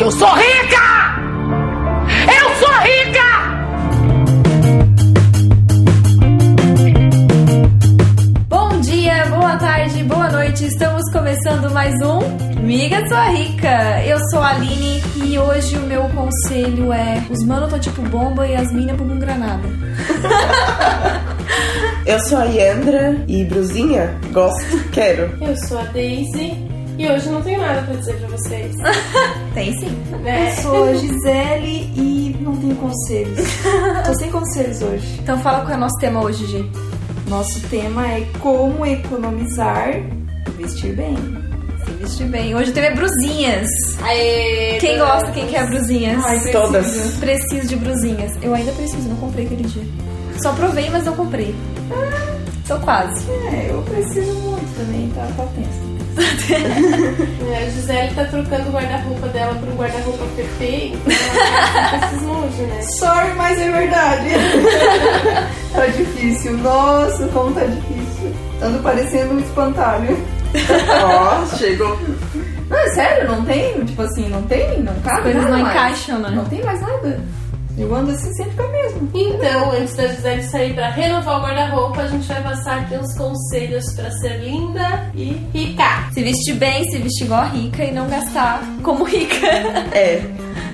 Que eu sou rica! Eu sou rica! Bom dia, boa tarde, boa noite. Estamos começando mais um Miga Sua Rica. Eu sou a Aline e hoje o meu conselho é: os mano tão tipo bomba e as minas bumbum granada. Eu sou a Yandra e Bruzinha, gosto, quero. Eu sou a Daisy e hoje não tenho nada pra dizer pra vocês. Tem sim. Né? Eu sou a Gisele e não tenho conselhos. Tô sem conselhos hoje. Então fala qual é o nosso tema hoje, Gi. Nosso tema é como economizar e vestir bem. Se vestir bem. Hoje o tema é brusinhas. Aê, Quem gosta, quem quer brusinhas? Ai, preciso. Todas. Preciso de brusinhas. Eu ainda preciso, não comprei aquele dia. Só provei, mas não comprei. Tô quase. É, eu preciso muito também, tá? Tá tenso. É, a Gisele tá trocando o guarda-roupa dela por um guarda-roupa então tá esses hoje, né? Sorry, mas é verdade. tá difícil. Nossa, como tá difícil. Ando parecendo um espantalho. Ó, chegou. Não, é sério, não tem? Tipo assim, não tem? Não cabe As coisas nada não mais. encaixam, né? Não tem mais nada. Eu ando assim sempre com a mesma. Então, antes da Gisele sair pra renovar o guarda-roupa, a gente vai passar aqui uns conselhos pra ser linda e rica. Se vestir bem, se vestir igual a rica e não gastar como rica. É,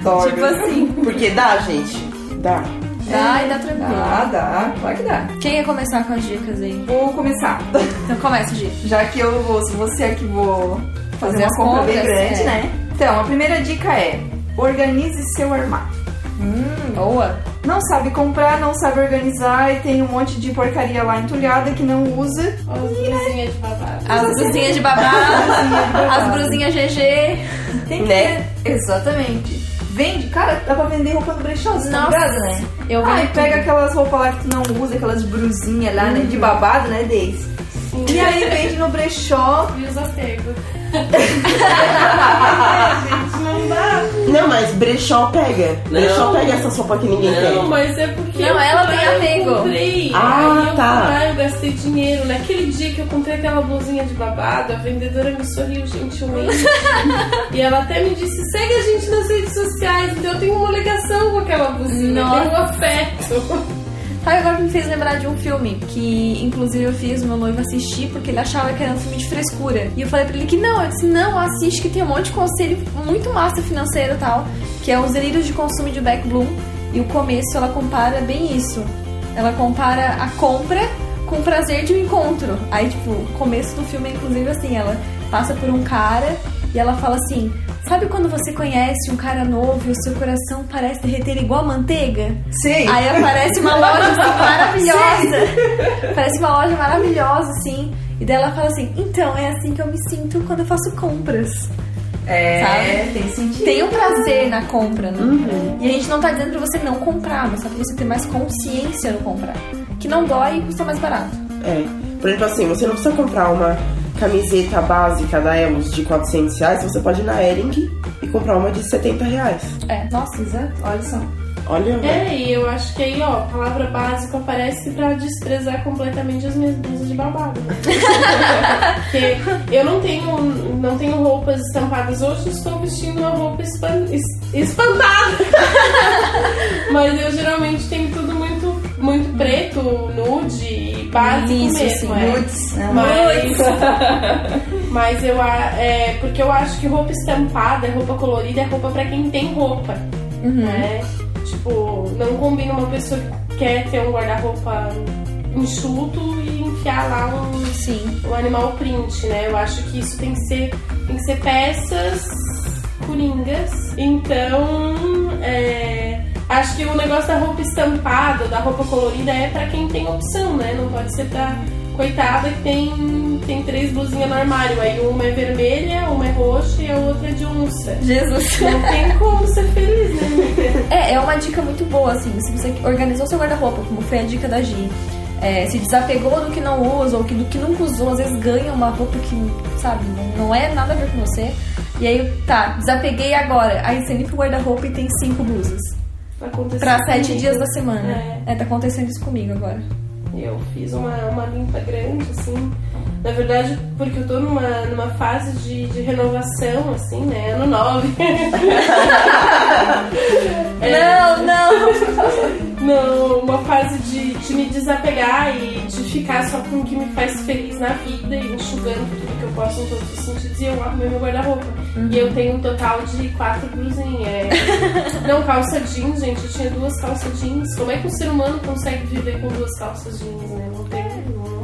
dói. Tipo assim. Porque dá, gente. Dá. Dá e dá tranquilo. Dá, dá, claro que dá. Quem ia começar com as dicas aí? Vou começar. Então começa, Gi. Já que eu vou, se você aqui vou fazer Fazer uma compra bem grande, é. né? Então, a primeira dica é: organize seu armário. Hum, boa. Não sabe comprar, não sabe organizar e tem um monte de porcaria lá entulhada que não usa. As blusinhas de babado. As brusinhas de babado, as brusinhas GG. Tem que Né? ter- Exatamente. Vende, cara, dá pra vender roupa no brechó, você tá Nossa, ligado, né? eu Aí vendo pega tudo. aquelas roupas lá que tu não usa, aquelas brusinhas lá, né? De babado, né, Deis? E aí vende no brechó. E os apegos. Gente, não dá. Não, mas brechó pega. Brechó pega essas roupas que ninguém Não, quer. mas é porque Não, eu ela tem. Eu comprei. Ah, eu, tá. lá, eu gastei dinheiro. Naquele dia que eu comprei aquela blusinha de babado, a vendedora me sorriu gentilmente. e ela até me disse: segue a gente nas redes sociais. Então eu tenho uma ligação com aquela blusinha. Eu Nossa. tenho um afeto. Sabe, agora me fez lembrar de um filme que, inclusive, eu fiz meu noivo assistir porque ele achava que era um filme de frescura. E eu falei pra ele que não, eu disse, não, assiste que tem um monte de conselho muito massa financeiro e tal, que é os delírios de consumo de Beck Bloom. E o começo ela compara bem isso. Ela compara a compra com o prazer de um encontro. Aí, tipo, o começo do filme é inclusive assim, ela passa por um cara e ela fala assim. Sabe quando você conhece um cara novo e o seu coração parece derreter igual manteiga? Sim. Aí aparece uma loja assim, maravilhosa. Parece uma loja maravilhosa, assim. E daí ela fala assim: então, é assim que eu me sinto quando eu faço compras. É, Sabe? tem sentido. Tem um prazer na compra, né? E a gente não tá dizendo pra você não comprar, mas só pra você ter mais consciência no comprar. Que não dói e custa mais barato. É. Por exemplo, assim, você não precisa comprar uma camiseta básica da Elos de 400 reais, você pode ir na Ering e comprar uma de 70 reais. É, nossa, Exato, olha só. Olha. É, e eu acho que aí, ó, a palavra básica aparece pra desprezar completamente as minhas blusas de babado. Porque eu não tenho, não tenho roupas estampadas hoje, estou vestindo uma roupa espan- es- espantada. Mas eu geralmente tenho tudo muito, muito preto, nude, básico Isso, mesmo. sim, é. Nudes, né? Mas, mas eu é porque eu acho que roupa estampada, roupa colorida é roupa pra quem tem roupa, né? Tipo, não combina uma pessoa que quer ter um guarda-roupa enxuto e enfiar lá um, Sim. um animal print, né? Eu acho que isso tem que ser, tem que ser peças coringas. Então, é, acho que o negócio da roupa estampada, da roupa colorida é pra quem tem opção, né? Não pode ser pra coitada que tem, tem três blusinhas no armário. Aí uma é vermelha, uma é roxa e a outra é de onça. Jesus. Não tem como ser feliz, né? amiga? É, é uma dica muito boa, assim, se você organizou seu guarda-roupa, como foi a dica da Gi, é, se desapegou do que não usa ou que, do que nunca usou, às vezes ganha uma roupa que, sabe, não, não é nada a ver com você. E aí, tá, desapeguei agora. Aí você limpa o guarda-roupa e tem cinco blusas. Aconteceu Pra sete comigo. dias da semana. É. É. tá acontecendo isso comigo agora. Eu fiz uma, uma limpa grande, assim. Na verdade, porque eu tô numa, numa fase de, de renovação, assim, né? Ano 9. Não, não! Não, uma fase de, de me desapegar e de ficar só com o que me faz feliz na vida e enxugando tudo que eu posso em todos os sentidos. E eu arrumei meu guarda-roupa. E eu tenho um total de quatro blusinhas. É... Não, calça jeans, gente. Eu tinha duas calças jeans. Como é que um ser humano consegue viver com duas calças jeans, né? Não tem.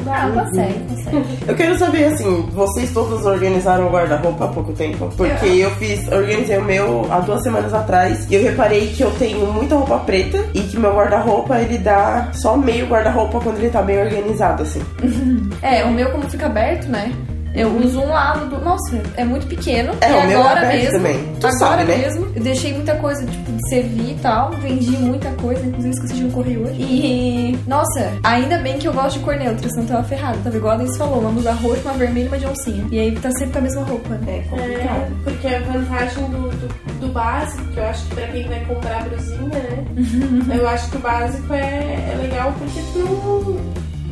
Não dá. Ah, consegue, consegue. Eu quero saber, assim, vocês todos organizaram o guarda-roupa há pouco tempo? Porque eu fiz, organizei o meu há duas semanas atrás e eu reparei que eu tenho muita roupa preta e que meu guarda-roupa ele dá só meio guarda-roupa quando ele tá bem organizado, assim. É, o meu como fica aberto, né? Eu uso um lado do. Nossa, é muito pequeno. É, e o meu é agora mesmo. também. Tu agora sabe, né? mesmo. Eu deixei muita coisa, tipo, de servir e tal. Vendi muita coisa, inclusive esqueci de um correio hoje. E. Nossa, ainda bem que eu gosto de cor neutra, senão eu tava ferrada. Tava igual a Denise falou, uma blusa roxa, uma vermelha e uma de oncinha. E aí tá sempre com a mesma roupa. É É, complicado. porque a vantagem do, do, do básico, que eu acho que pra quem vai comprar brusinha, né? eu acho que o básico é, é legal porque tu,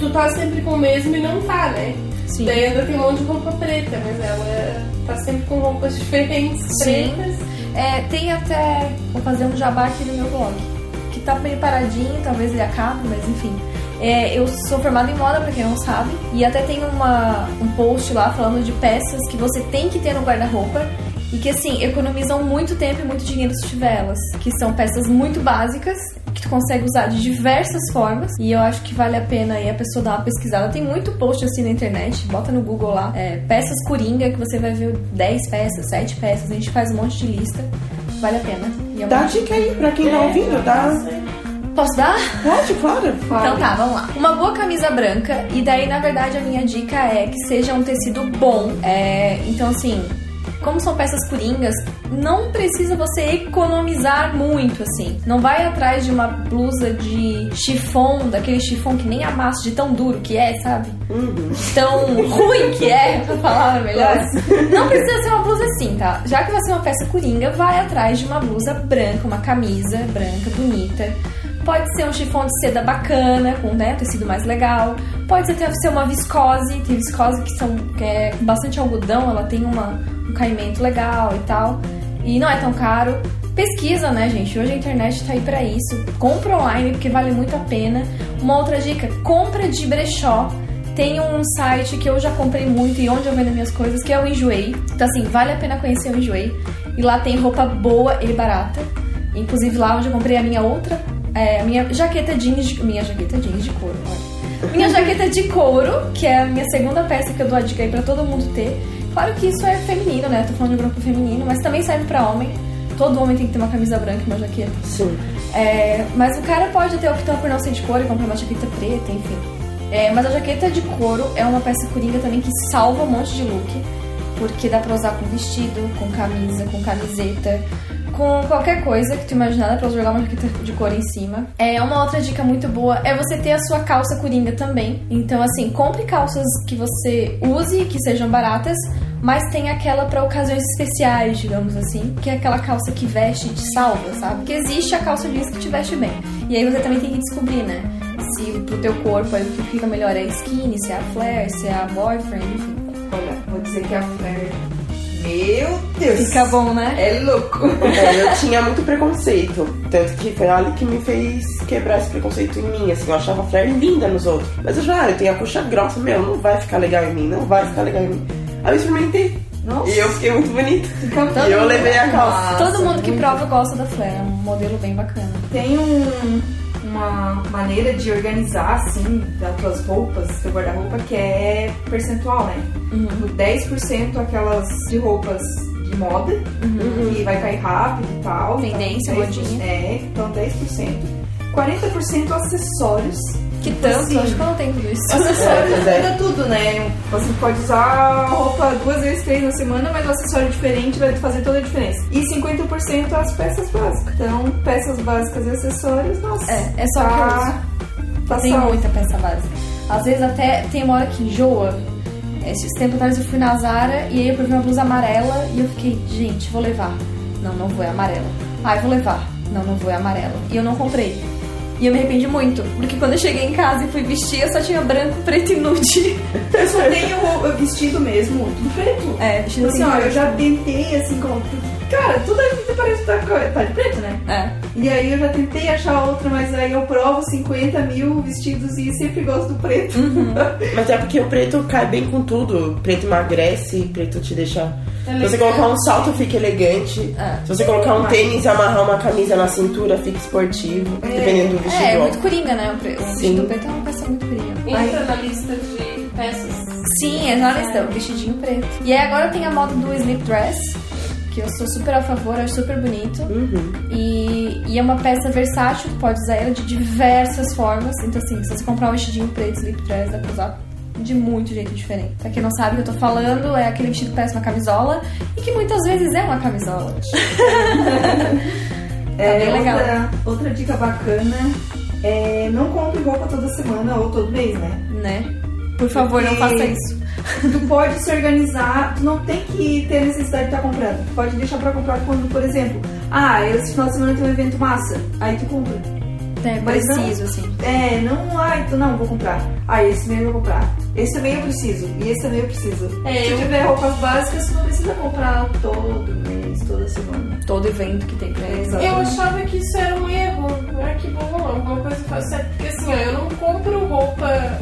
tu tá sempre com o mesmo e não tá, né? Sim. Daí ainda tem um monte de roupa preta, mas ela tá sempre com roupas diferentes, Sim. pretas. É, tem até. Vou fazer um jabá aqui no meu blog. Que tá bem paradinho, talvez ele acabe, mas enfim. É, eu sou formada em moda, pra quem não sabe. E até tem uma, um post lá falando de peças que você tem que ter no guarda-roupa. E que assim, economizam muito tempo e muito dinheiro se tiver elas. Que são peças muito básicas, que tu consegue usar de diversas formas. E eu acho que vale a pena aí a pessoa dar uma pesquisada. Tem muito post assim na internet, bota no Google lá. é, peças coringa, que você vai ver 10 peças, 7 peças. A gente faz um monte de lista. Vale a pena. E é Dá dica aí pra quem tá ouvindo, dá. Posso dar? Pode, claro. Então tá, vamos lá. Uma boa camisa branca, e daí na verdade a minha dica é que seja um tecido bom. É, então assim, como são peças coringas, não precisa você economizar muito, assim. Não vai atrás de uma blusa de chifão, daquele chifão que nem amassa de tão duro que é, sabe? Tão ruim que é, pra falar melhor. Não precisa ser uma blusa assim, tá? Já que vai ser uma peça coringa, vai atrás de uma blusa branca, uma camisa branca, bonita. Pode ser um chifão de seda bacana, com né, tecido mais legal. Pode ser, até ser uma viscose, tem viscose que são que é com bastante algodão, ela tem uma, um caimento legal e tal. E não é tão caro. Pesquisa, né, gente? Hoje a internet tá aí pra isso. Compra online, porque vale muito a pena. Uma outra dica, compra de brechó. Tem um site que eu já comprei muito e onde eu vendo minhas coisas, que é o Enjoei. Então, assim, vale a pena conhecer o Enjoei. E lá tem roupa boa e barata. Inclusive lá onde eu comprei a minha outra, é, a minha jaqueta jeans de, minha jaqueta jeans de couro, olha. Minha jaqueta de couro, que é a minha segunda peça que eu dou a dica aí pra todo mundo ter. Claro que isso é feminino, né? Tô falando de grupo feminino, mas também serve pra homem. Todo homem tem que ter uma camisa branca e uma jaqueta. Sim. É, mas o cara pode até optar por não ser de couro e comprar uma jaqueta preta, enfim. É, mas a jaqueta de couro é uma peça coringa também que salva um monte de look. Porque dá pra usar com vestido, com camisa, com camiseta, com qualquer coisa que tu imaginar, pra jogar uma jaqueta de couro em cima. É, uma outra dica muito boa é você ter a sua calça coringa também. Então, assim, compre calças que você use, que sejam baratas, mas tem aquela pra ocasiões especiais, digamos assim, que é aquela calça que veste e te salva, sabe? Porque existe a calça jeans que te veste bem. E aí você também tem que descobrir, né? Se pro teu corpo aí o que fica melhor é skinny, se é a flare, se é a boyfriend, enfim. Olha, vou dizer que a Flare. Meu Deus! Fica bom, né? É louco! É, eu tinha muito preconceito. Tanto que foi ela que me fez quebrar esse preconceito em mim. Assim, eu achava a Flare linda nos outros. Mas eu já, ah, eu tenho a coxa grossa, meu, não vai ficar legal em mim, não vai ficar legal em mim. Aí eu experimentei. Nossa. E eu fiquei muito bonita. E eu levei a calça. Nossa, Todo mundo que prova gosta da flare, é um modelo bem bacana. Tem um- uma maneira de organizar, assim, das tuas roupas, teu guarda-roupa, que é percentual, né? Uhum. O 10% aquelas de roupas de moda, que vai cair rápido e tal. Uhum. Tendência, então, 10%, modinha. É, então 10%. 40% acessórios. Que tanto, Assim, acho que eu não tenho tudo isso. Acessórios É, é. tudo, né? Você pode usar roupa duas vezes, três na semana, mas o acessório diferente vai fazer toda a diferença. E 50% as peças básicas. Então, peças básicas e acessórios, nossa. É, é só tá, tá Tem salvo. muita peça básica. Às vezes até tem uma hora que enjoa. Esses tempos atrás eu fui na Zara e aí eu provei uma blusa amarela e eu fiquei, gente, vou levar. Não, não vou, é amarela. Ah, eu vou levar. Não, não vou, é amarela. E eu não comprei. E eu me arrependi muito, porque quando eu cheguei em casa e fui vestir, eu só tinha branco, preto e nude. Eu só tenho o vestido mesmo, tudo preto. É, vestido Assim, assim. ó, eu já tentei assim, como. Cara, tudo aqui parece tá, co- tá de preto, né? É. E aí eu já tentei achar outra, mas aí eu provo 50 mil vestidos e sempre gosto do preto. Mas é porque o preto cai bem com tudo. Preto emagrece, preto te deixa. Se você colocar um salto, fica elegante. É. Se você colocar um tênis e amarrar uma camisa na cintura, fica esportivo. Dependendo do vestido. É, é muito coringa, né? O, pre- o Sim. vestido preto é uma peça muito coringa. Entra na lista de peças. Sim, é na lista, o vestidinho preto. E aí agora tem a moda do sleep dress, que eu sou super a favor, acho super bonito. Uhum. E, e é uma peça versátil, pode usar ela de diversas formas. Então, assim, se você comprar um vestidinho preto, sleep dress, dá pra usar de muito jeito diferente. Pra quem não sabe o que eu tô falando, é aquele vestido que parece uma camisola e que muitas vezes é uma camisola. É, bem legal. Outra, outra dica bacana é não compre roupa toda semana ou todo mês, né? né? Por favor, não faça isso. Tu pode se organizar, tu não tem que ter necessidade de estar comprando. Tu pode deixar pra comprar quando, por exemplo, ah, esse final de semana tem um evento massa, aí tu compra. É Mas não- preciso, assim. É, não, ai, tu não, vou comprar. Ah, esse também eu vou comprar. Esse também eu preciso. E esse também eu preciso. É, Se eu- tiver roupas básicas, tu não precisa comprar todo mês, toda semana. Todo evento que tem pra eles. Exato. Eu achava que isso era um erro. Ah, que bom, alguma coisa faz certo. Porque assim, ó, eu não compro roupa.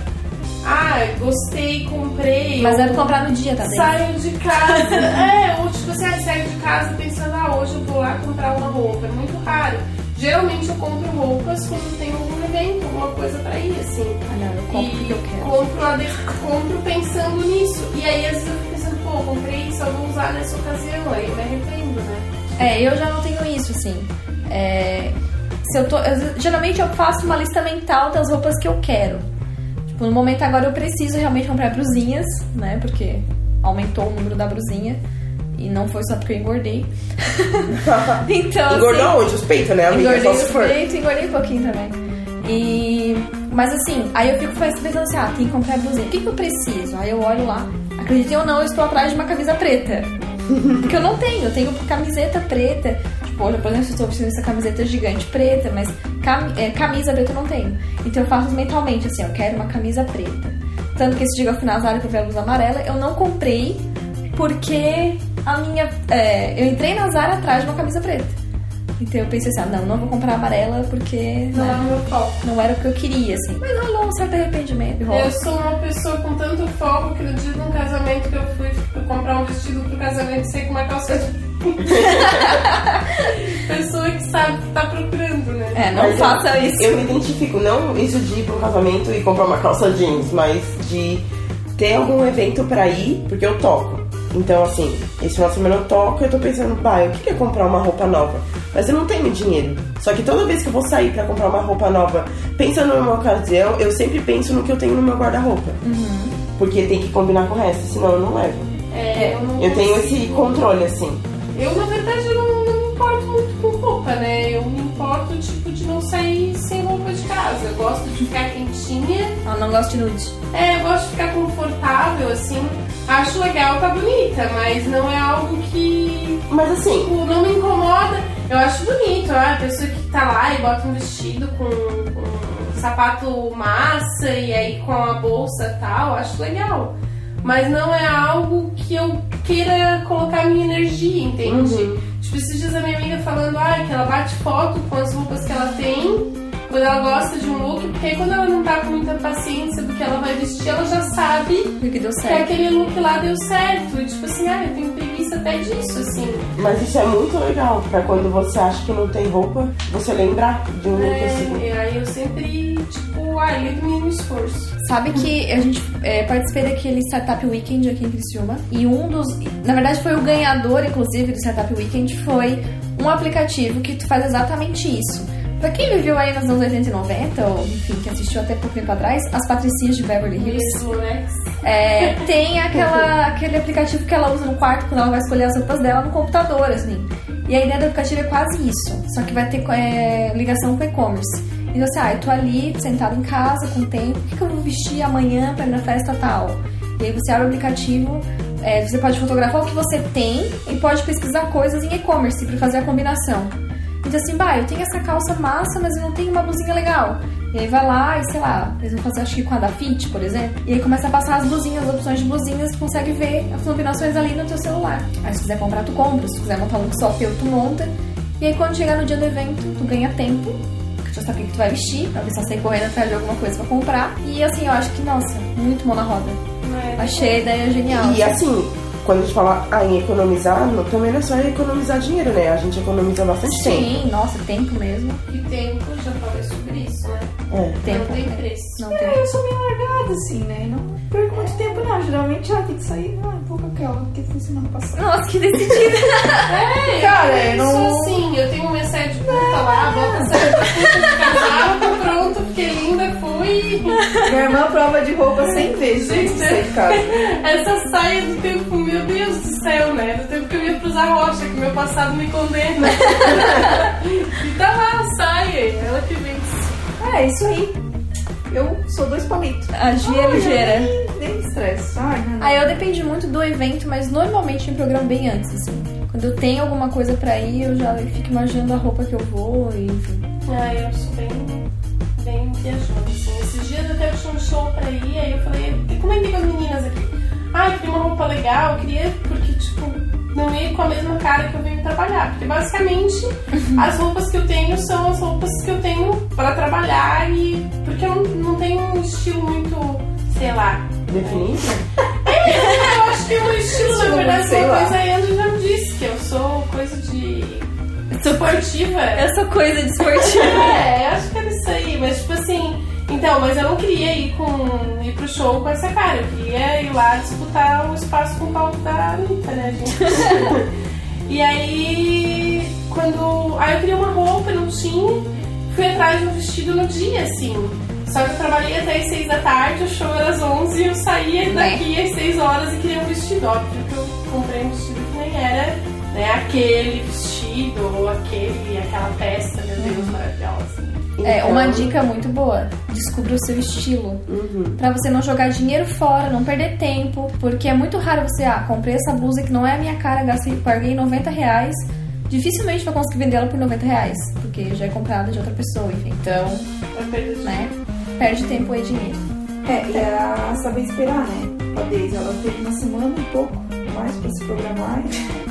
Ah, gostei, comprei. Mas deve comprar no dia, tá? Saio de casa. é, ou tipo assim, ah, saio de casa pensando, ah, hoje eu vou lá comprar uma roupa. É muito raro. Geralmente eu compro roupas quando tem algum evento, alguma coisa pra ir, assim. Ah, não, eu compro o que eu quero. compro, compro pensando nisso. E aí às vezes eu fico pensando, pô, comprei isso, eu vou usar nessa ocasião. Aí eu me arrependo, né? É, eu já não tenho isso, assim. É, se eu tô, eu- geralmente eu faço uma lista mental das roupas que eu quero. Tipo, no momento agora eu preciso realmente comprar brusinhas, né? Porque aumentou o número da brusinha. E não foi só porque eu engordei. então, Engordou assim, onde? Os peitos, né, amiga? Engordei os peitos, engordei um pouquinho também. E... Mas assim, aí eu fico pensando assim, ah, tem que comprar blusinha. O que, que eu preciso? Aí eu olho lá, acreditem ou não, eu estou atrás de uma camisa preta. Porque eu não tenho, eu tenho camiseta preta. Olha, por exemplo, eu estou vestindo essa camiseta gigante preta, mas cam- é, camisa preta eu não tenho. Então eu faço mentalmente assim, eu quero uma camisa preta. Tanto que esse dia eu fui na Zara que eu vi a blusa amarela, eu não comprei porque a minha. é, eu entrei na Zara atrás de uma camisa preta. Então eu pensei assim, ah, não, não vou comprar amarela porque Não é né, o meu foco. não era o que eu queria, assim. Mas rolou um certo arrependimento. rola. Eu sou uma pessoa com tanto foco que no dia de um casamento que eu fui comprar um vestido pro casamento sei com uma calça de. pessoa que sabe que tá procurando, né? É, não Mas eu- faça isso. Eu me identifico, não isso de ir pro casamento e comprar uma calça jeans, mas de ter algum evento pra ir, porque eu toco. Então, assim, esse final de semana eu toco e eu tô pensando, pai, eu queria comprar uma roupa nova. Mas eu não tenho dinheiro. Só que toda vez que eu vou sair pra comprar uma roupa nova, pensando numa ocasião, eu sempre penso no que eu tenho no meu guarda-roupa. Porque tem que combinar com o resto, senão eu não levo. É, eu não Eu tenho esse controle, assim. Eu, na verdade, eu não, não me importo muito com roupa, né? Eu me importo, tipo, de não sair sem roupa de casa. Eu gosto de ficar quentinha. Ela não gosta de nude. É, eu gosto de ficar confortável, assim. Acho legal, tá bonita, mas não é algo que, Mas assim, tipo, não me incomoda. Eu acho bonito, ah, a pessoa que tá lá e bota um vestido com, com um sapato massa e aí com a bolsa e tal, acho legal. Mas não é algo que eu queira colocar minha energia, entende? Tipo, esses dias a minha amiga falando, ah, que ela bate foto com as roupas que ela tem quando ela gosta de um look, porque aí quando ela não tá com muita paciência do que ela vai vestir, ela já sabe que deu que aquele look lá deu certo. E tipo assim, ah, eu tenho até disso, assim. mas isso é muito legal, pra quando você acha que não tem roupa, você lembrar de um look assim. É, e aí eu sempre, tipo, ah, lido mínimo esforço. Sabe que a gente é, participei daquele Startup Weekend aqui em Criciúma e um dos. Na verdade, foi o ganhador, inclusive, do Startup Weekend foi um aplicativo que faz exatamente isso. Pra quem viveu aí nos anos 80 e 90, ou enfim, que assistiu até pouco tempo atrás, as Patricinhas de Beverly Hills, Isso, é, tem aquela, aquele aplicativo que ela usa no quarto quando ela vai escolher as roupas dela no computador, assim. E a ideia do aplicativo é quase isso, só que vai ter é, ligação com e-commerce. Então assim, ah, eu tô ali, sentada em casa, com tempo, o que, que eu vou vestir amanhã pra ir na festa tal? E aí você abre o aplicativo, é, você pode fotografar o que você tem e pode pesquisar coisas em e-commerce pra fazer a combinação. E diz assim, bah, eu tenho essa calça massa, mas eu não tenho uma blusinha legal. E aí vai lá e sei lá, eles vão fazer acho que com a da Fit, por exemplo, e aí começa a passar as blusinhas, as opções de blusinhas, tu consegue ver as combinações ali no teu celular. Aí se quiser comprar, tu compra, se quiser montar um look só teu, tu monta. E aí quando chegar no dia do evento, tu ganha tempo, porque tu já sabe o que tu vai vestir, pra precisar sair correndo atrás de alguma coisa pra comprar. E assim, eu acho que, nossa, muito mão na roda. É. Achei a ideia genial. E assim, quando a gente fala ah, em economizar, não- também não é só economizar dinheiro, né? A gente economiza bastante tempo. Sim, nossa, tempo mesmo. E tempo, já falei sobre isso, né? É. Tempo. Não tem preço. Não É, tem. eu sou meio largada, assim, né? Não perco muito tempo, não. Geralmente, ah, tem que sair. Ah, vou com aquela que foi semana passada. Nossa, que decidida. É, Cara, eu não- sou assim, eu tenho minha saia de puta lá, a saia de puta de casal, pronto, fiquei linda, fui. Minha irmã prova de roupa 100 vezes casa. Essa saia do tempo, meu Deus do céu, né? Do tempo que eu ia cruzar a rocha, que meu passado me condena. e tá lá a saia, ela que vence. É, isso aí. Eu sou dois palitos. A Gia é ligeira. Nem, estresse. Aí eu depende muito do evento, mas normalmente eu me programo bem antes, assim. Quando eu tenho alguma coisa pra ir, eu já fico imaginando a roupa que eu vou e enfim. Ah, eu sou bem, bem viajando, assim. Esses dias até eu tinha um show pra ir, aí eu falei, e comentei com as meninas aqui. Ah, eu queria uma roupa legal, eu queria, porque, tipo, não ia com a mesma cara que eu venho trabalhar. Porque, basicamente, as roupas que eu tenho são as roupas que eu tenho pra trabalhar e... Porque eu não, não tenho um estilo muito, sei lá... Definido? Eu acho que o estilo, na verdade, sei uma lá. coisa a Andrew já me disse, que eu sou coisa de... Esportiva. Eu sou coisa de esportiva. É, eu acho que era mas tipo assim. Então, mas eu não queria ir com ir pro show com essa cara. Eu queria ir lá disputar o espaço com o palco da Anitta, né, gente? e aí, quando. Aí eu queria uma roupa, não tinha. Fui atrás de um vestido no dia, assim. Só que eu trabalhei até as 6 da tarde, o show era às 11 e eu saía Né? daqui às 6 horas e queria um vestido. Óbvio que eu comprei um vestido que nem era né, aquele vestido ou aquele, aquela peça, meu Deus, maravilhosa. É, Então, uma dica muito boa. Descubra o seu estilo. Uhum. Pra você não jogar dinheiro fora, não perder tempo. Porque é muito raro você, ah, comprei essa blusa que não é a minha cara, gastei, paguei 90 reais. Dificilmente vai conseguir vender ela por 90 reais. Porque já é comprada de outra pessoa, enfim. Então, né? Perde tempo e dinheiro. É, e era saber esperar, né? A Daisy, ela teve uma semana um pouco mais pra se programar.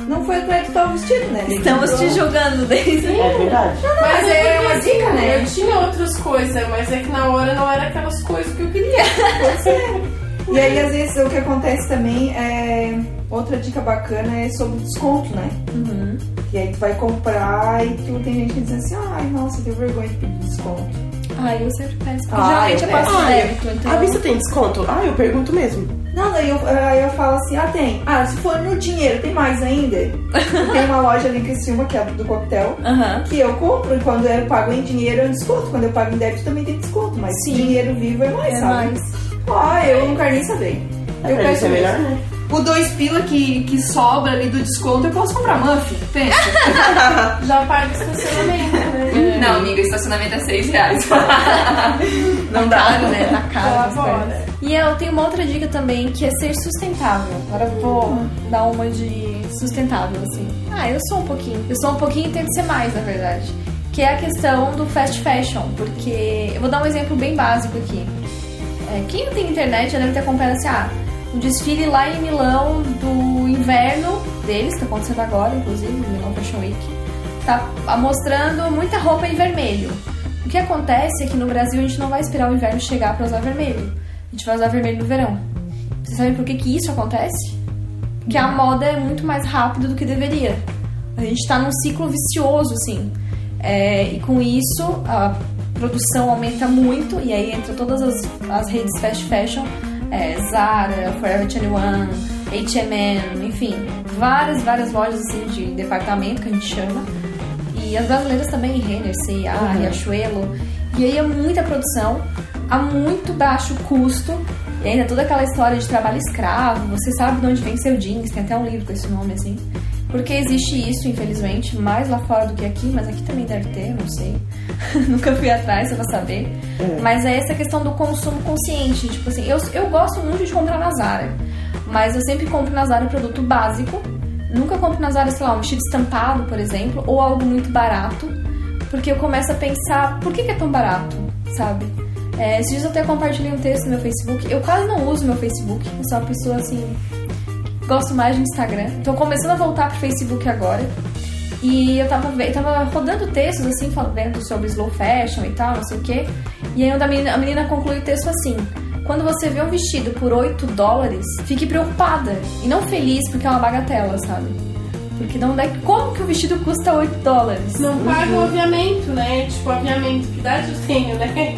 Não foi atrás do tal vestido, né? Estamos te julgando, Daisy. É verdade. Mas é porque, uma assim, dica, né? Eu tinha outras coisas, mas é que na hora não era aquelas coisas que eu queria. E aí, às vezes, o que acontece também é. Outra dica bacana é sobre desconto, né? Uhum. E aí tu vai comprar e tu tem gente que diz assim, ai, nossa, tenho vergonha de pedir desconto. Ai, eu sempre peço. Ah, geralmente eu eu passo débito, então. A vista tem desconto? Ah, eu pergunto mesmo. Não, daí eu, aí eu falo assim, ah, tem. Ah, se for no dinheiro, tem mais ainda. tem uma loja ali em Criciúma, que é a do coquetel, que eu compro e quando eu pago em dinheiro um desconto. Quando eu pago em débito também tem desconto, mas Sim. dinheiro vivo é mais, É sabe? mais. Ah, eu não quero nem saber. É eu isso é saber. melhor, né? O dois pila que, que sobra ali do desconto, eu posso comprar muffin. Pensa. Já paga estacionamento, né? Não, amiga, estacionamento é 6 reais. Não dá, né? Tá caro. As fora. coisas. E eu tenho uma outra dica também, que é ser sustentável. Agora vou dar uma de sustentável, assim. Ah, eu sou um pouquinho. Eu sou um pouquinho e tento ser mais, na verdade. Que é a questão do fast fashion. Porque eu vou dar um exemplo bem básico aqui. É, quem não tem internet já deve ter acompanhado assim, ah, um desfile lá em Milão do inverno deles, que tá acontecendo agora, inclusive, Milão Fashion Week, tá mostrando muita roupa em vermelho. O que acontece é que no Brasil a gente não vai esperar o inverno chegar pra usar vermelho. A gente vai usar vermelho no verão. Vocês sabem por que, que isso acontece? Porque a moda é muito mais rápida do que deveria. A gente tá num ciclo vicioso, assim. É, e com isso, a produção aumenta muito, e aí entra todas as, as redes fast fashion, é, Zara, Forever 21, H&M, enfim, várias, várias lojas assim de departamento que a gente chama. E as brasileiras também, Renner, C&A, Riachuelo. E aí é muita produção, a muito baixo custo, e ainda toda aquela história de trabalho escravo, você sabe de onde vem seu jeans, tem até um livro com esse nome assim. Porque existe isso, infelizmente, mais lá fora do que aqui, mas aqui também deve ter, não sei. Nunca fui atrás, pra saber. Mas é essa questão do consumo consciente. Tipo assim, eu, eu gosto muito de comprar na Zara, mas eu sempre compro na Zara produto básico. Nunca compro na Zara, sei lá, um vestido estampado, por exemplo, ou algo muito barato. Porque eu começo a pensar, por que, que é tão barato, sabe? É, esses dias eu até compartilhei um texto no meu Facebook. Eu quase não uso meu Facebook, eu sou uma pessoa assim. Gosto mais de Instagram. Tô começando a voltar pro Facebook agora. E eu tava, ve- tava rodando textos assim, falando sobre slow fashion e tal, não sei o quê. E aí a menina, a menina conclui o texto assim: Quando você vê um vestido por 8 dólares, fique preocupada. E não feliz porque é uma bagatela, sabe? Porque não dá. Como que o vestido custa 8 dólares? Não paga o aviamento, né? Tipo, o aviamento, que idade eu tenho, né?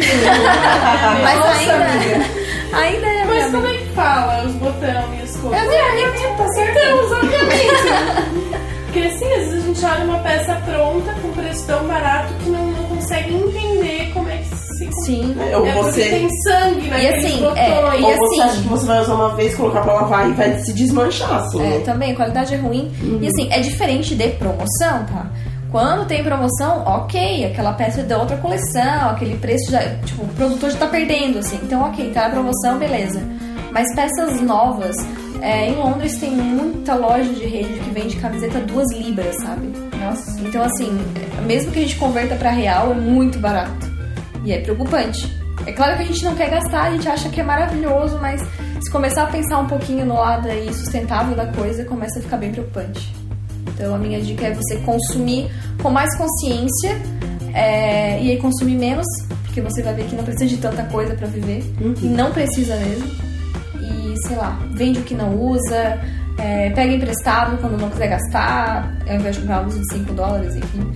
Mas Nossa, ainda. amiga. Ainda é. Mas minha como é que fala os botões e as coisas? É aviamento, tá certo? Então, exatamente. Porque assim, às vezes a gente olha uma peça pronta com preço tão barato que não, não consegue entender como é que se. Sim. Ou É você. tem sangue naqueles assim, botões. é, e Ou assim- você acha que você vai usar uma vez, colocar pra lavar e vai se desmanchar, assim. É, né? também, a qualidade é ruim. E assim, é diferente de promoção, tá? Quando tem promoção, ok, aquela peça é da outra coleção, aquele preço já. Tipo, o produtor já tá perdendo, assim. Então, ok, tá na promoção, beleza. Mas peças novas, é, em Londres tem muita loja de rede que vende camiseta duas libras, sabe? Nossa. Então, assim, mesmo que a gente converta pra real, é muito barato. E é preocupante. É claro que a gente não quer gastar, a gente acha que é maravilhoso, mas se começar a pensar um pouquinho no lado aí sustentável da coisa, começa a ficar bem preocupante. Então, a minha dica é você consumir com mais consciência é, e aí consumir menos, porque você vai ver que não precisa de tanta coisa pra viver. E não precisa mesmo. E, sei lá, vende o que não usa, é, pega emprestado quando não quiser gastar, ao invés de comprar blusa de 5 dólares, enfim.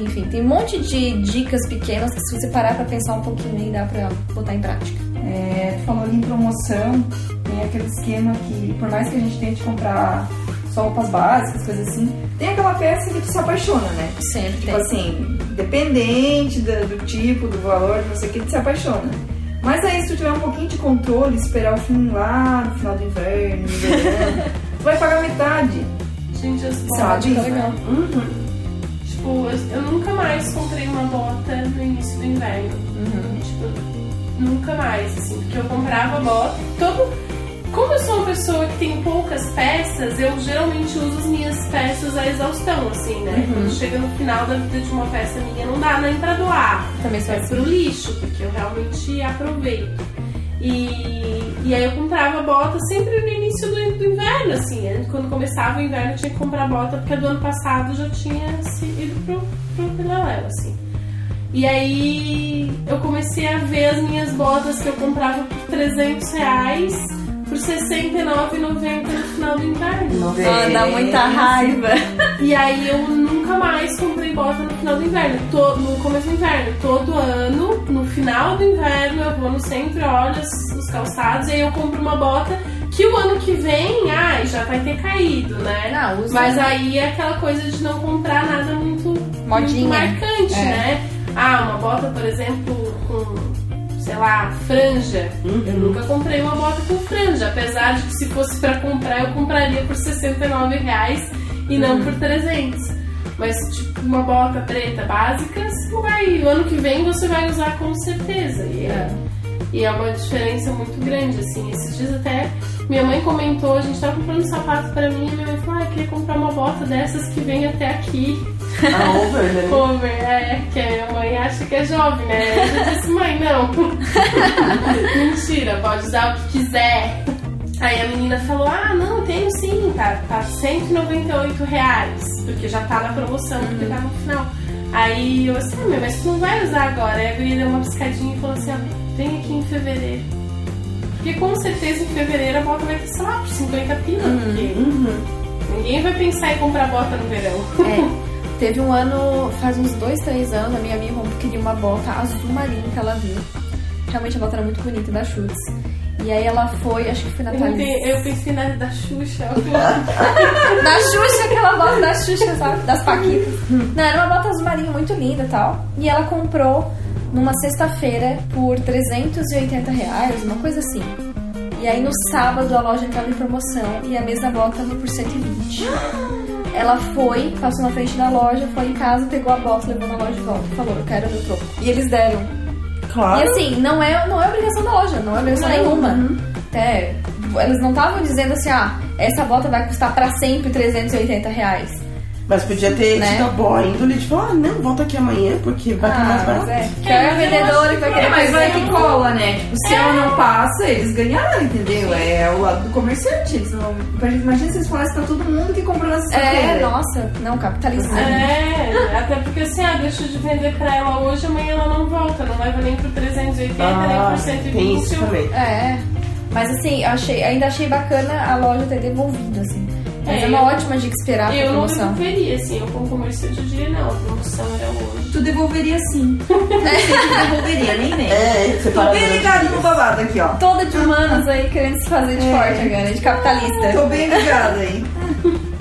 Enfim, tem um monte de dicas pequenas que se você parar pra pensar um pouquinho aí dá pra botar em prática. É, tu falou ali em promoção, tem aquele esquema que, por mais que a gente tente comprar só roupas básicas, coisas assim, tem aquela peça que tu se apaixona, né? Sempre Tipo tem. assim, dependente do, do tipo, do valor, não sei o que, tu se apaixona. Mas aí, se tu tiver um pouquinho de controle, esperar o fim lá, no final do inverno, no verão, tu vai pagar metade, Gente, as sabe? Tá legal. Tipo, eu, eu nunca mais comprei uma bota no início do inverno. Tipo, nunca mais, assim, porque eu comprava bota. Todo. Como eu sou uma pessoa que tem poucas peças, eu geralmente uso as minhas peças à exaustão, assim, né? Quando chega no final da vida de uma peça minha, não dá nem pra doar. Também sou É assim. pro lixo, porque eu realmente aproveito. E, e aí eu comprava bota sempre no início do, do inverno, assim. né? Quando começava o inverno eu tinha que comprar bota, porque a do ano passado já tinha se ido pro, pro Pilaléu, assim. E aí eu comecei a ver as minhas botas que eu comprava por 300 reais por R$ 69,90 no final do inverno. Ah, dá muita raiva. E aí eu nunca mais comprei bota no final do inverno. To- no começo do inverno. Todo ano, no final do inverno, eu vou no centro, olho os, os calçados e aí eu compro uma bota que o ano que vem, ai, já vai ter caído, né? Não, usa- Mas aí é aquela coisa de não comprar nada muito, Modinha. muito marcante, É. né? Ah, uma bota, por exemplo, com, sei lá, franja. Eu nunca comprei uma bota com franja, apesar de que se fosse pra comprar, eu compraria por 69 reais e não por 300. Mas, tipo, uma bota preta básica, você vai, o ano que vem você vai usar com certeza. E é, e é uma diferença muito grande, assim. Esses dias até minha mãe comentou, a gente tava comprando sapato pra mim, e minha mãe falou, ah, eu queria comprar uma bota dessas que vem até aqui. A over, né? Cover, é, que a minha mãe acha que é jovem, né? Eu disse, mãe, não. Mentira, pode usar o que quiser. Aí a menina falou, ah, não, tenho sim, tá, tá 198 reais, porque já tá na promoção, porque tá no final. Aí eu assim, ah, meu, mas tu não vai usar agora. Aí a guria deu uma piscadinha e falou assim, ó, vem aqui em fevereiro. Porque com certeza em fevereiro a bota vai sei lá, por 50 pila, porque ninguém vai pensar em comprar bota no verão. É. Teve um ano, faz uns dois, três anos, a minha amiga queria uma bota azul marinho que ela viu. Realmente a bota era muito bonita, da Schutz. E aí ela foi, acho que foi na Thalys. eu pensei na da Xuxa. Da Xuxa, aquela bota da Xuxa, sabe? Das Paquitas. Não, era uma bota azul marinho muito linda e tal. E ela comprou numa sexta-feira por 380 reais, uma coisa assim. E aí no sábado a loja entrava em promoção e a mesma bota tava por 120. Ela foi, passou na frente da loja, foi em casa, pegou a bota, levou na loja de volta e falou, eu quero meu troco. E eles deram. Claro. E assim, não é, não é obrigação da loja, não é obrigação nenhuma. É, eles não estavam dizendo assim, ah, essa bota vai custar pra sempre 380 reais. Mas podia ter Né? tido a boa índole de falar, ah, não, volta aqui amanhã, porque vai mais Ah, barato. mas é. Que é a vendedora que vai que querer É, mas vai que cola, né? Tipo, se ela não passa, eles ganharam, entendeu? É o lado do comerciante. Eles não... Imagina se eles falassem pra todo mundo que comprou na É, nossa, não, capitalismo. É, até porque assim, ah, deixa de vender pra ela hoje, amanhã ela não volta, não leva nem pro 380, Ah, nem pro tem isso 120. também. É. Mas assim, eu achei, ainda achei bacana a loja ter devolvido, assim. Mas é, É, uma eu- ótima dica esperar pra Eu não promoção. devolveria, assim, eu como comerciante eu diria não, a promoção era hoje. Tu devolveria sim. Tu devolveria, nem nem. É, Tô separado. bem ligado no babado aqui, ó. Toda de humanos aí querendo se fazer de forte agora, de capitalista. Tô bem ligada aí.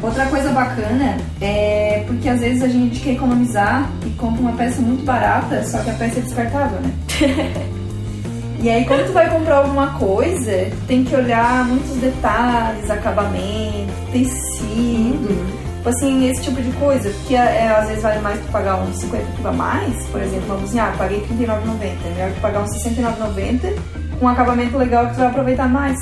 Outra coisa bacana é porque às vezes a gente quer economizar e compra uma peça muito barata, só que a peça é descartável, né? E aí quando tu vai comprar alguma coisa, tem que olhar muitos detalhes, acabamento, tecido. Tipo assim, esse tipo de coisa, porque é, às vezes vale mais tu pagar uns 50 pila a mais, por exemplo, uma blusinha, ah, paguei R$39,90, é melhor tu pagar uns R$69,90 com um acabamento legal que tu vai aproveitar mais.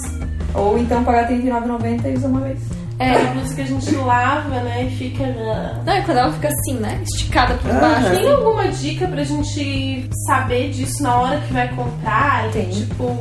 Ou então pagar R$39,90 e usar uma vez. É, a blusa que a gente lava, né, e fica na... Não, e quando ela fica assim, né? Esticada por baixo. Tem alguma dica pra gente saber disso na hora que vai comprar? Tem. Tipo,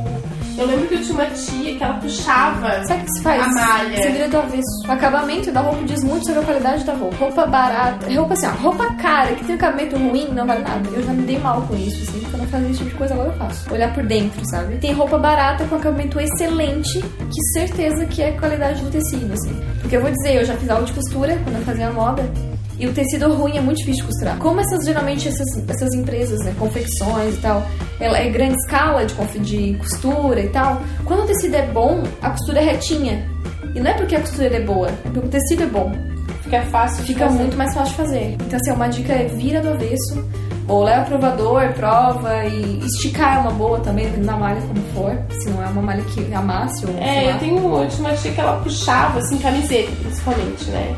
eu lembro que eu tinha uma tia que ela puxava Sabe o que se faz? a malha. Você vira do avesso. O acabamento da roupa diz muito sobre a qualidade da roupa. Roupa barata, roupa assim, ó, roupa cara, que tem um acabamento ruim, não vale nada. Eu já me dei mal com isso, assim, porque eu não fazia esse tipo de coisa, agora eu faço. Olhar por dentro, sabe? Tem roupa barata com acabamento excelente, que certeza que é qualidade do tecido, assim. Porque eu vou dizer, eu já fiz aula de costura quando eu fazia moda. E o tecido ruim é muito difícil de costurar. Como essas, geralmente, essas, essas empresas, né, confecções e tal, ela é grande escala de, de costura e tal, quando o tecido é bom, a costura é retinha. E não é porque a costura é boa, é porque o tecido é bom. Fica fácil de Fica fazer. muito mais fácil de fazer. Então, assim, uma dica é vira do avesso, ou leva provador, prova, e esticar é uma boa também, dependendo da malha como for. Se não é uma malha que amasse ou É, eu tenho uma última tia que ela puxava, assim, camiseta principalmente, né?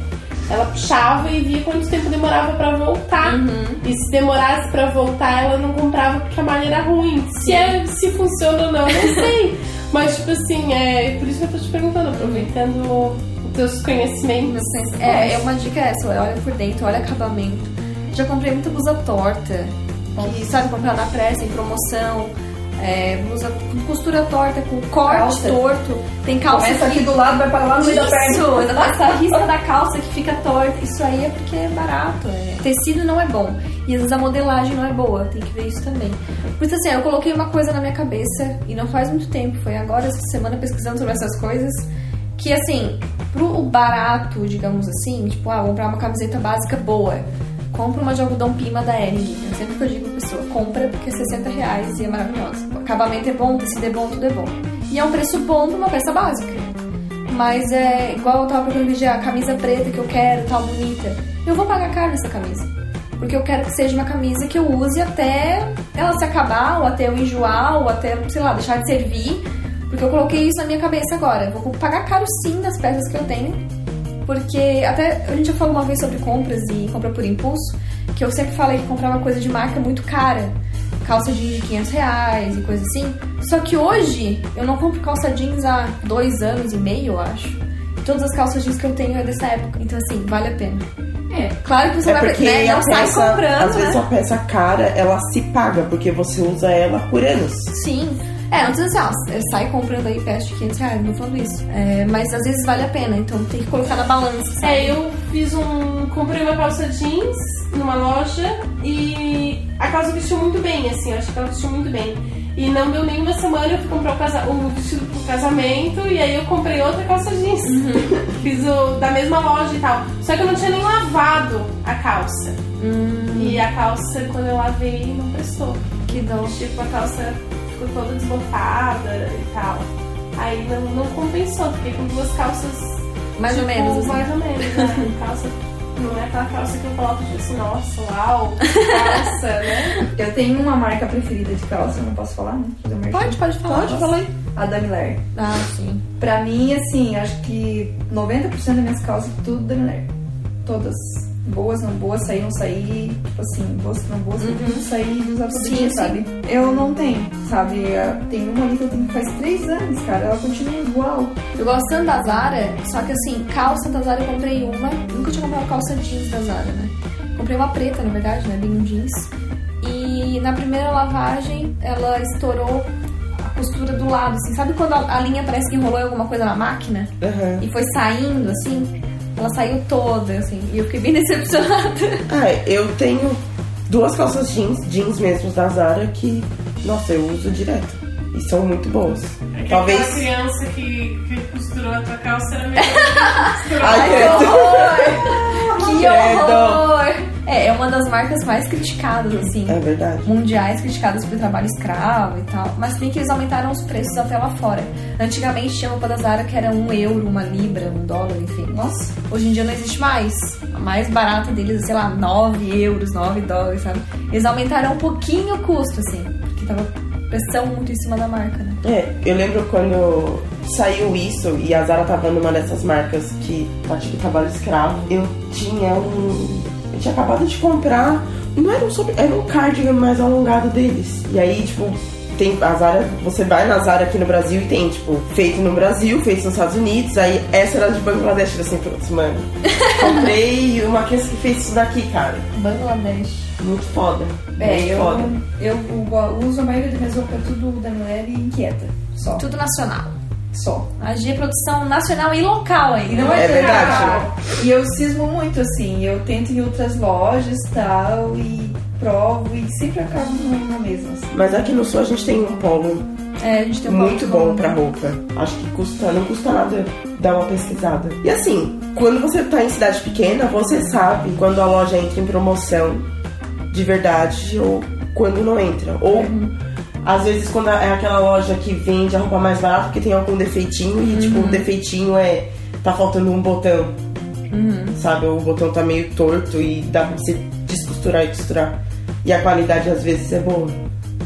Ela puxava e via quanto tempo demorava pra voltar. Uhum. E se demorasse pra voltar, ela não comprava porque a malha era ruim. Se, é, se funciona ou não, não sei. Mas, tipo assim, é por isso que eu tô te perguntando, aproveitando os teus conhecimentos. É, é uma dica essa, olha por dentro, olha acabamento. Já comprei muita blusa torta, que sabe comprar na pressa, em promoção. É, blusa com costura torta, com corte Calça. torto. Tem calça Começa que aqui do lado, vai para lá no meio da perna. Isso, essa risca da calça que fica torta. Isso aí é porque é barato. É. Tecido não é bom. E às vezes a modelagem não é boa. Tem que ver isso também. Por isso, assim, eu coloquei uma coisa na minha cabeça e não faz muito tempo. Foi agora, essa semana, pesquisando sobre essas coisas. Que, assim, pro barato, digamos assim, tipo, ah, vou comprar uma camiseta básica boa. Compra uma de algodão pima da Ering. É sempre que eu digo pessoa, compra porque é 60 reais e é maravilhosa. O acabamento é bom, o tecido é bom, tudo é bom. E é um preço bom pra uma peça básica. Mas é igual eu tava procurando a camisa preta que eu quero, tal, bonita. Eu vou pagar caro nessa camisa. Porque eu quero que seja uma camisa que eu use até ela se acabar, ou até eu enjoar, ou até, sei lá, deixar de servir. Porque eu coloquei isso na minha cabeça agora. Eu vou pagar caro sim nas peças que eu tenho. Porque até a gente já falou uma vez sobre compras e compra por impulso, que eu sempre falei que comprava coisa de marca muito cara. Calça jeans de 500 reais e coisa assim. Só que hoje eu não compro calça jeans há dois anos e meio, eu acho. Todas as calças jeans que eu tenho é dessa época. Então, assim, vale a pena. É. Claro que você É vai porque né, sai comprando, às vezes né? a peça cara, ela se paga, porque você usa ela por anos. Sim. É, precisa assim, ó, sai comprando aí peça de 500 reais, não tô falando isso. É, mas às vezes vale a pena, então tem que colocar na balança, sabe? É, eu fiz um. Comprei uma calça jeans numa loja e a calça vestiu muito bem, assim, eu acho que ela vestiu muito bem. E não deu nem uma semana, eu fui comprar o, casa, o vestido pro casamento e aí eu comprei outra calça jeans. Fiz o da mesma loja e tal. Só que eu não tinha nem lavado a calça. E a calça, quando eu lavei, não prestou. Que dó. Tipo, a calça ficou toda desbotada e tal. Aí não, não compensou, fiquei com duas calças Mais ou Tipo, menos, assim. Mais ou menos, né? calça. Não é aquela calça que eu coloco tipo assim, nossa, uau, calça, né? Eu tenho uma marca preferida de calça, eu não posso falar, né? Pode, pode falar. Pode, fala aí. A da Miller. Ah, sim. Pra mim, assim, acho que 90% das minhas calças, tudo da Miller. Todas. boas, não boas, sair, não sair, tipo assim, boas, não boas, uhum. não sair e usar todo Sim, dia, sim. sabe? Eu não tenho, sabe? Tem uma ali que eu tenho faz três anos, cara, ela continua igual. Eu gosto tanto da Zara, só que assim, calça da Zara eu comprei uma. Nunca tinha comprado calça jeans da Zara, né? Comprei uma preta, na verdade, né? Bem um jeans. E na primeira lavagem, ela estourou a costura do lado, assim. Sabe quando a, a linha parece que enrolou em alguma coisa na máquina? Aham. E foi saindo, assim? Ela saiu toda, assim. E eu fiquei bem decepcionada. Ah, eu tenho duas calças jeans, jeans mesmo da Zara, que, nossa, eu uso direto. E são muito boas. Aquela Talvez. criança que, que costurou a tua calça era melhor que costurou Ai, Que horror! que horror! É, é uma das marcas mais criticadas, assim. É verdade. mundiais criticadas por trabalho escravo e tal. Mas tem que eles aumentaram os preços até lá fora. Antigamente tinha roupa da Zara que era um euro, uma libra, um dólar, enfim. Nossa, Hoje em dia não existe mais. A mais barata deles sei lá, 9 euros, 9 dólares, sabe? Eles aumentaram um pouquinho o custo, assim. Porque tava pressão muito em cima da marca, né? É, eu lembro quando saiu isso e a Zara tava numa dessas marcas que pratica trabalho escravo, eu tinha um. Eu tinha acabado de comprar. Não era um sobre. Era um cardigan mais alongado deles. E aí, tipo, tem a Zara. Você vai na Zara aqui no Brasil e tem, tipo, feito no Brasil, feito nos Estados Unidos. Aí essa era de Bangladesh, eu assim, putz, mano. Comprei uma criança que fez isso daqui, cara. Bangladesh. Muito foda. é, muito eu, foda. eu, eu uso a maioria das minhas roupas tudo da mulher e inquieta. Só. Tudo nacional. Só. Agir é produção nacional e local ainda. não é, É verdade. E eu cismo muito, assim. Eu tento em outras lojas e tal, e provo, e sempre acabo na mesma, assim. Mas aqui no sul a gente tem um polo É, a gente tem um muito bom pra roupa. Acho que custa, não custa nada dar uma pesquisada. E assim, quando você tá em cidade pequena, você sabe quando a loja entra em promoção de verdade ou quando não entra. Ou às vezes quando é aquela loja que vende a roupa mais barata porque tem algum defeitinho e tipo, o defeitinho é tá faltando um botão. Sabe, o botão tá meio torto e dá pra você descosturar e costurar. E a qualidade às vezes é boa.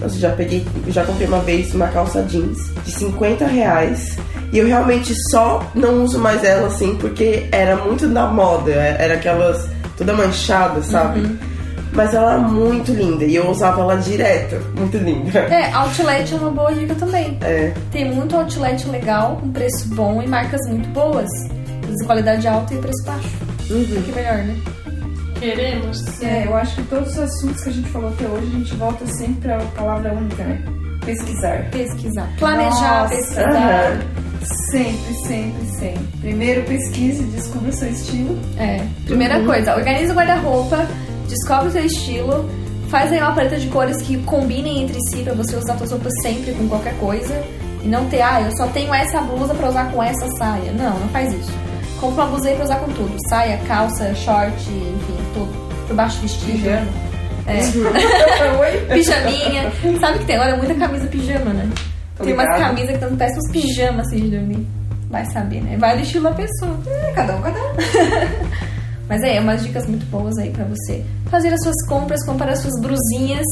Nossa, já peguei, já comprei uma vez uma calça jeans de 50 reais. E eu realmente só não uso mais ela assim porque era muito da moda. Era aquelas toda manchada, sabe? Mas ela era muito linda e eu usava ela direto. Muito linda. É, outlet é uma boa dica também. É. Tem muito outlet legal, com preço bom e marcas muito boas. De qualidade alta e preço baixo. Uhum. Que melhor, né? Queremos. É, eu acho que todos os assuntos que a gente falou até hoje, a gente volta sempre pra palavra única, né? Pesquisar. Pesquisar. Planejar, Nossa, pesquisar. aham. Sempre, sempre, sempre. Primeiro pesquise, descubra o seu estilo. É. Primeira coisa, organiza o guarda-roupa, descobre o seu estilo, faz aí uma paleta de cores que combinem entre si pra você usar suas roupas sempre com qualquer coisa. E não ter, ah, eu só tenho essa blusa pra usar com essa saia. Não, não faz isso. Compra uma blusa aí pra usar com tudo. Saia, calça, short, enfim, tudo. Por baixo do vestido. Pijama. É. Pijaminha. Sabe que tem agora muita camisa pijama, né? Tô tem umas camisas que estão uns pijamas assim de dormir. Vai saber, né? Vai do estilo da pessoa. É, cada um, cada um. Mas é, umas dicas muito boas aí pra você fazer as suas compras, comprar as suas brusinhas.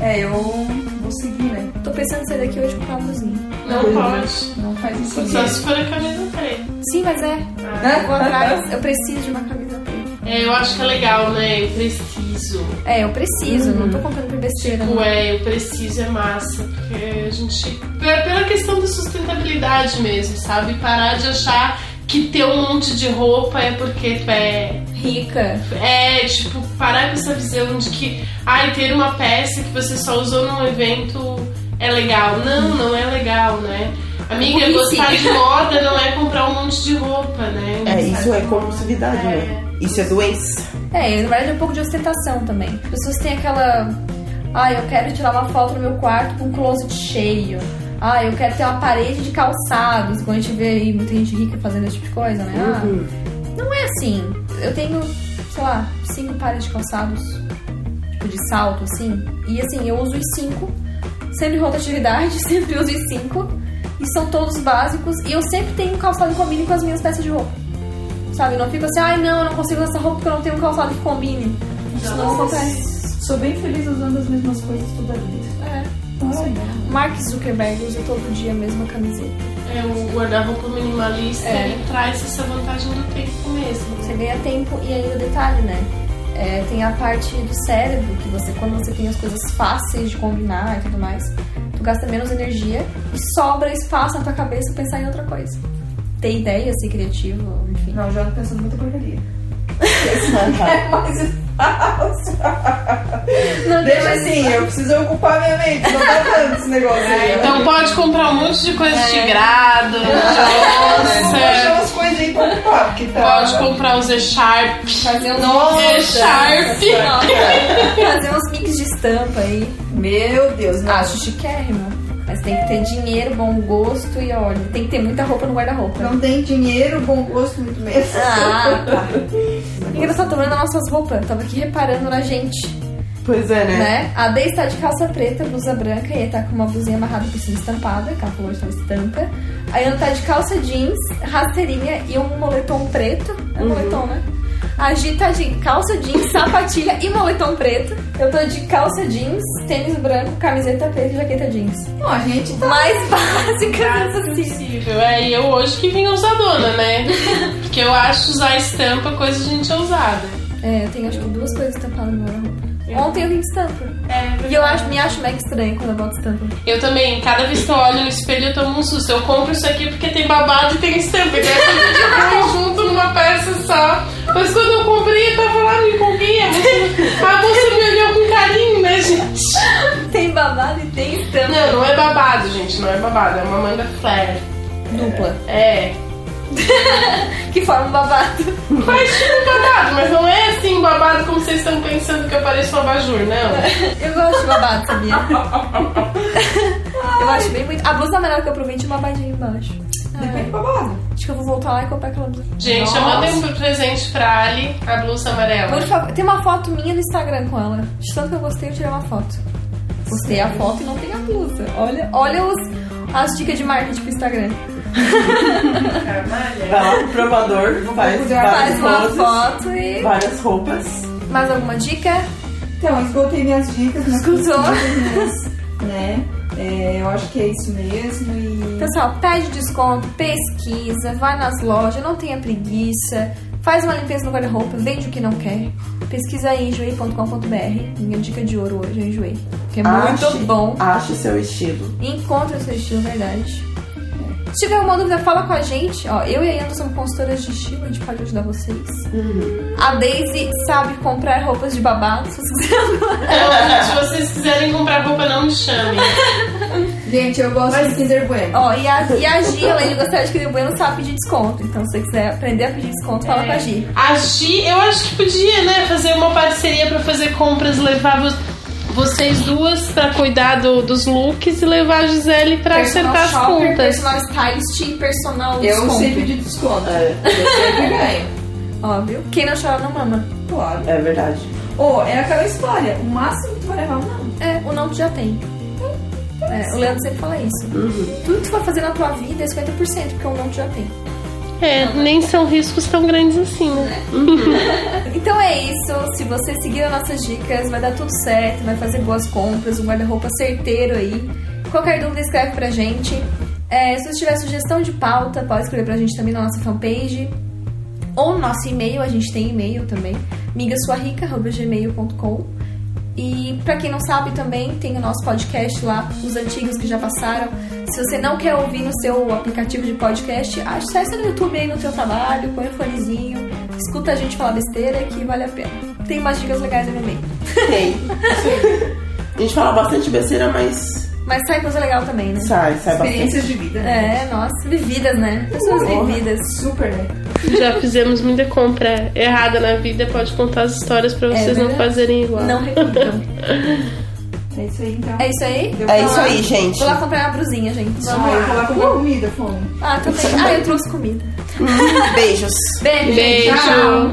É, eu vou seguir, né? Tô pensando em sair daqui hoje comprar uma brusinha. Não pode. Não faz isso. Só se for a camisa preta. Sim, mas é. Eu vou atrás, eu preciso de uma camisa preta. É, eu acho que é legal, né? Eu preciso. É, eu preciso, não tô comprando por besteira. Tipo, não. é, eu preciso é massa. Porque a gente. pe- Pela questão da sustentabilidade mesmo, sabe? Parar de achar que ter um monte de roupa é porque é. Rica. É, tipo, parar com essa visão de que, ai, ter uma peça que você só usou num evento é legal. Não, não é legal, né? Amiga, gostar de moda não é comprar um monte de roupa, né? É, isso é compulsividade, É. né? Isso é doença. É, na verdade é um pouco de ostentação também. As pessoas têm aquela. Ah, eu quero tirar uma foto no meu quarto com um closet cheio. Ah, eu quero ter uma parede de calçados. Quando a gente vê aí muita gente rica fazendo esse tipo de coisa, né? Ah, Uhum. não é assim. Eu tenho, sei lá, cinco pares de calçados, tipo de salto, assim. E assim, eu uso os cinco, sempre em rotatividade, sempre uso os cinco. E são todos básicos. E eu sempre tenho um calçado que combine com as minhas peças de roupa. Sabe? Não fico assim, ai não, eu não consigo usar essa roupa porque eu não tenho um calçado que combine. Isso não acontece. Sou bem feliz usando as mesmas coisas toda a vida. É. Ai, Mark Zuckerberg usa todo dia a mesma camiseta. É, o guarda-roupa minimalista É. ele traz essa vantagem do tempo mesmo. Você ganha tempo e aí o detalhe, né? tem a parte do cérebro, que você, quando você tem as coisas fáceis de combinar e tudo mais, tu gasta menos energia e sobra espaço na tua cabeça pra pensar em outra coisa. Ter ideia, ser criativo, enfim. Não, já tô pensando muita porcaria. É mais. Não, Deixa assim, eu preciso ocupar minha mente. Não tá dando esse negócio aí. Então pode comprar um monte de coisa de grado, de Vou deixar onça. umas coisas aí pra ocupar, porque tá. Pode comprar os E-Sharp. Fazer uns E-Sharp. Fazer uns mix de estampa aí. Meu Deus, não. Acho chiquérrimo. Mas tem que ter dinheiro, bom gosto e olha, tem que ter muita roupa no guarda-roupa. Não tem dinheiro, bom gosto, muito menos. Ah, tá. Engraçado, tô vendo as nossas roupas. Tava aqui reparando na gente, Pois é, né? né? A Dei está de calça preta, blusa branca, e aí tá com uma blusinha amarrada por cima estampada, que ela falou de estampa. A Ana tá de calça jeans, rasteirinha e um moletom preto. É um moletom, né? A Gi de calça jeans, sapatilha e moletom preto. Eu tô de calça jeans, tênis branco, camiseta preta e jaqueta jeans. Não, a gente tá. Mais básicas assim. Possível. É, e eu hoje que vim ousadona, né? Porque eu acho usar estampa coisa de gente ousada. É, eu tenho acho que duas coisas estampadas no guarda-roupa. Ontem eu vim de estampa. É, E eu acho, me acho mega estranho quando eu boto estampa. Eu também, cada vez que eu olho no espelho eu tomo um susto. Eu compro isso aqui porque tem babado e tem estampa. Então é tudo de bom junto numa peça só. Mas quando eu comprei, eu tava lá, me empolguei. A moça, a moça me olhou com carinho, né, gente? Tem babado e tem estampa. Não, não é babado, gente. Não é babado. É uma manga flare. Dupla. É. Que forma um babado. Faz tipo babado, mas não é assim babado como vocês estão pensando que eu pareço um abajur, não. Eu gosto de babado, sabia? eu acho bem muito. A blusa amarela que eu provei tinha um babadinho embaixo. Depende do babado. Acho que eu vou voltar lá e comprar aquela blusa. Gente, eu mandei um presente pra Ali, a blusa amarela. Por favor, tem uma foto minha no Instagram com ela. De tanto que eu gostei, eu tirei uma foto. Postei a foto e não tem a blusa. Olha, olha os, as dicas de marketing pro Instagram. Vai lá pro provador, faz Faz várias uma poses, foto e. várias roupas. Mais alguma dica? Então, esgotei minhas dicas, pesquisas, né? É, eu acho que é isso mesmo e. Pessoal, pede desconto, pesquisa, vai nas lojas, não tenha preguiça, faz uma limpeza no guarda-roupa, vende o que não quer. Pesquisa aí enjoei.com.br. Minha dica de ouro hoje é enjoei. Que é muito Ache- bom. Ache seu estilo. Encontre o seu estilo, verdade. Se tiver alguma dúvida, fala com a gente. Ó, eu e a Yanda somos consultoras de estilo, a gente pode ajudar vocês. A Daisy sabe comprar roupas de babado, se vocês quiserem. Então, se vocês quiserem comprar roupa, não me chamem. Gente, eu gosto de Kinder Bueno. Ó, e a, e a Gi, além de gostar de Kinder Bueno, sabe pedir desconto. Então, se você quiser aprender a pedir desconto, fala com a Gi. A Gi, eu acho que podia, né, fazer uma parceria pra fazer compras, levar vo- vocês duas pra cuidar do- dos looks e levar a Gisele pra acertar as shopper, contas. personal stylist e personal Eu desconto. sei pedir desconto. É, Eu sempre ganho. Óbvio. Quem não chora não mama. Claro. é verdade. Ou é aquela história, o máximo que tu vai levar um não. É, o não tu já tem. É, o Leandro sempre fala isso. Tudo que tu vai fazer na tua vida é 50%, porque o não tu já tem. É, nem são riscos tão grandes assim, né? Então é isso. Se você seguir as nossas dicas, vai dar tudo certo, vai fazer boas compras, um guarda-roupa certeiro aí. Qualquer dúvida, escreve pra gente. É, se você tiver sugestão de pauta, pode escrever pra gente também na nossa fanpage. Ou no nosso e-mail, a gente tem e-mail também, migasuarica.gmail.com E pra quem não sabe também, tem o nosso podcast lá, os antigos que já passaram. Se você não quer ouvir no seu aplicativo de podcast, acessa no YouTube aí no teu trabalho, põe o fonezinho, escuta a gente falar besteira que vale a pena. Tem umas dicas legais aí no meio. Tem. A gente fala bastante besteira, mas Mas sai coisa legal também, né? sai, sai bastante. Experiências de vida. né? É, nossa, vividas, né? Pessoas Porra. vividas. Super, né? Já fizemos muita compra errada na vida, pode contar as histórias pra vocês não verdade. fazerem igual. Não repitam. É isso aí, então. É isso aí? Deu É isso lá? aí, gente. Vou lá comprar uma brusinha, gente. Ah, eu vou lá comprar comida, fome. Ah, também. Ah, eu trouxe comida. Beijos. Beijo. Beijo. Tchau.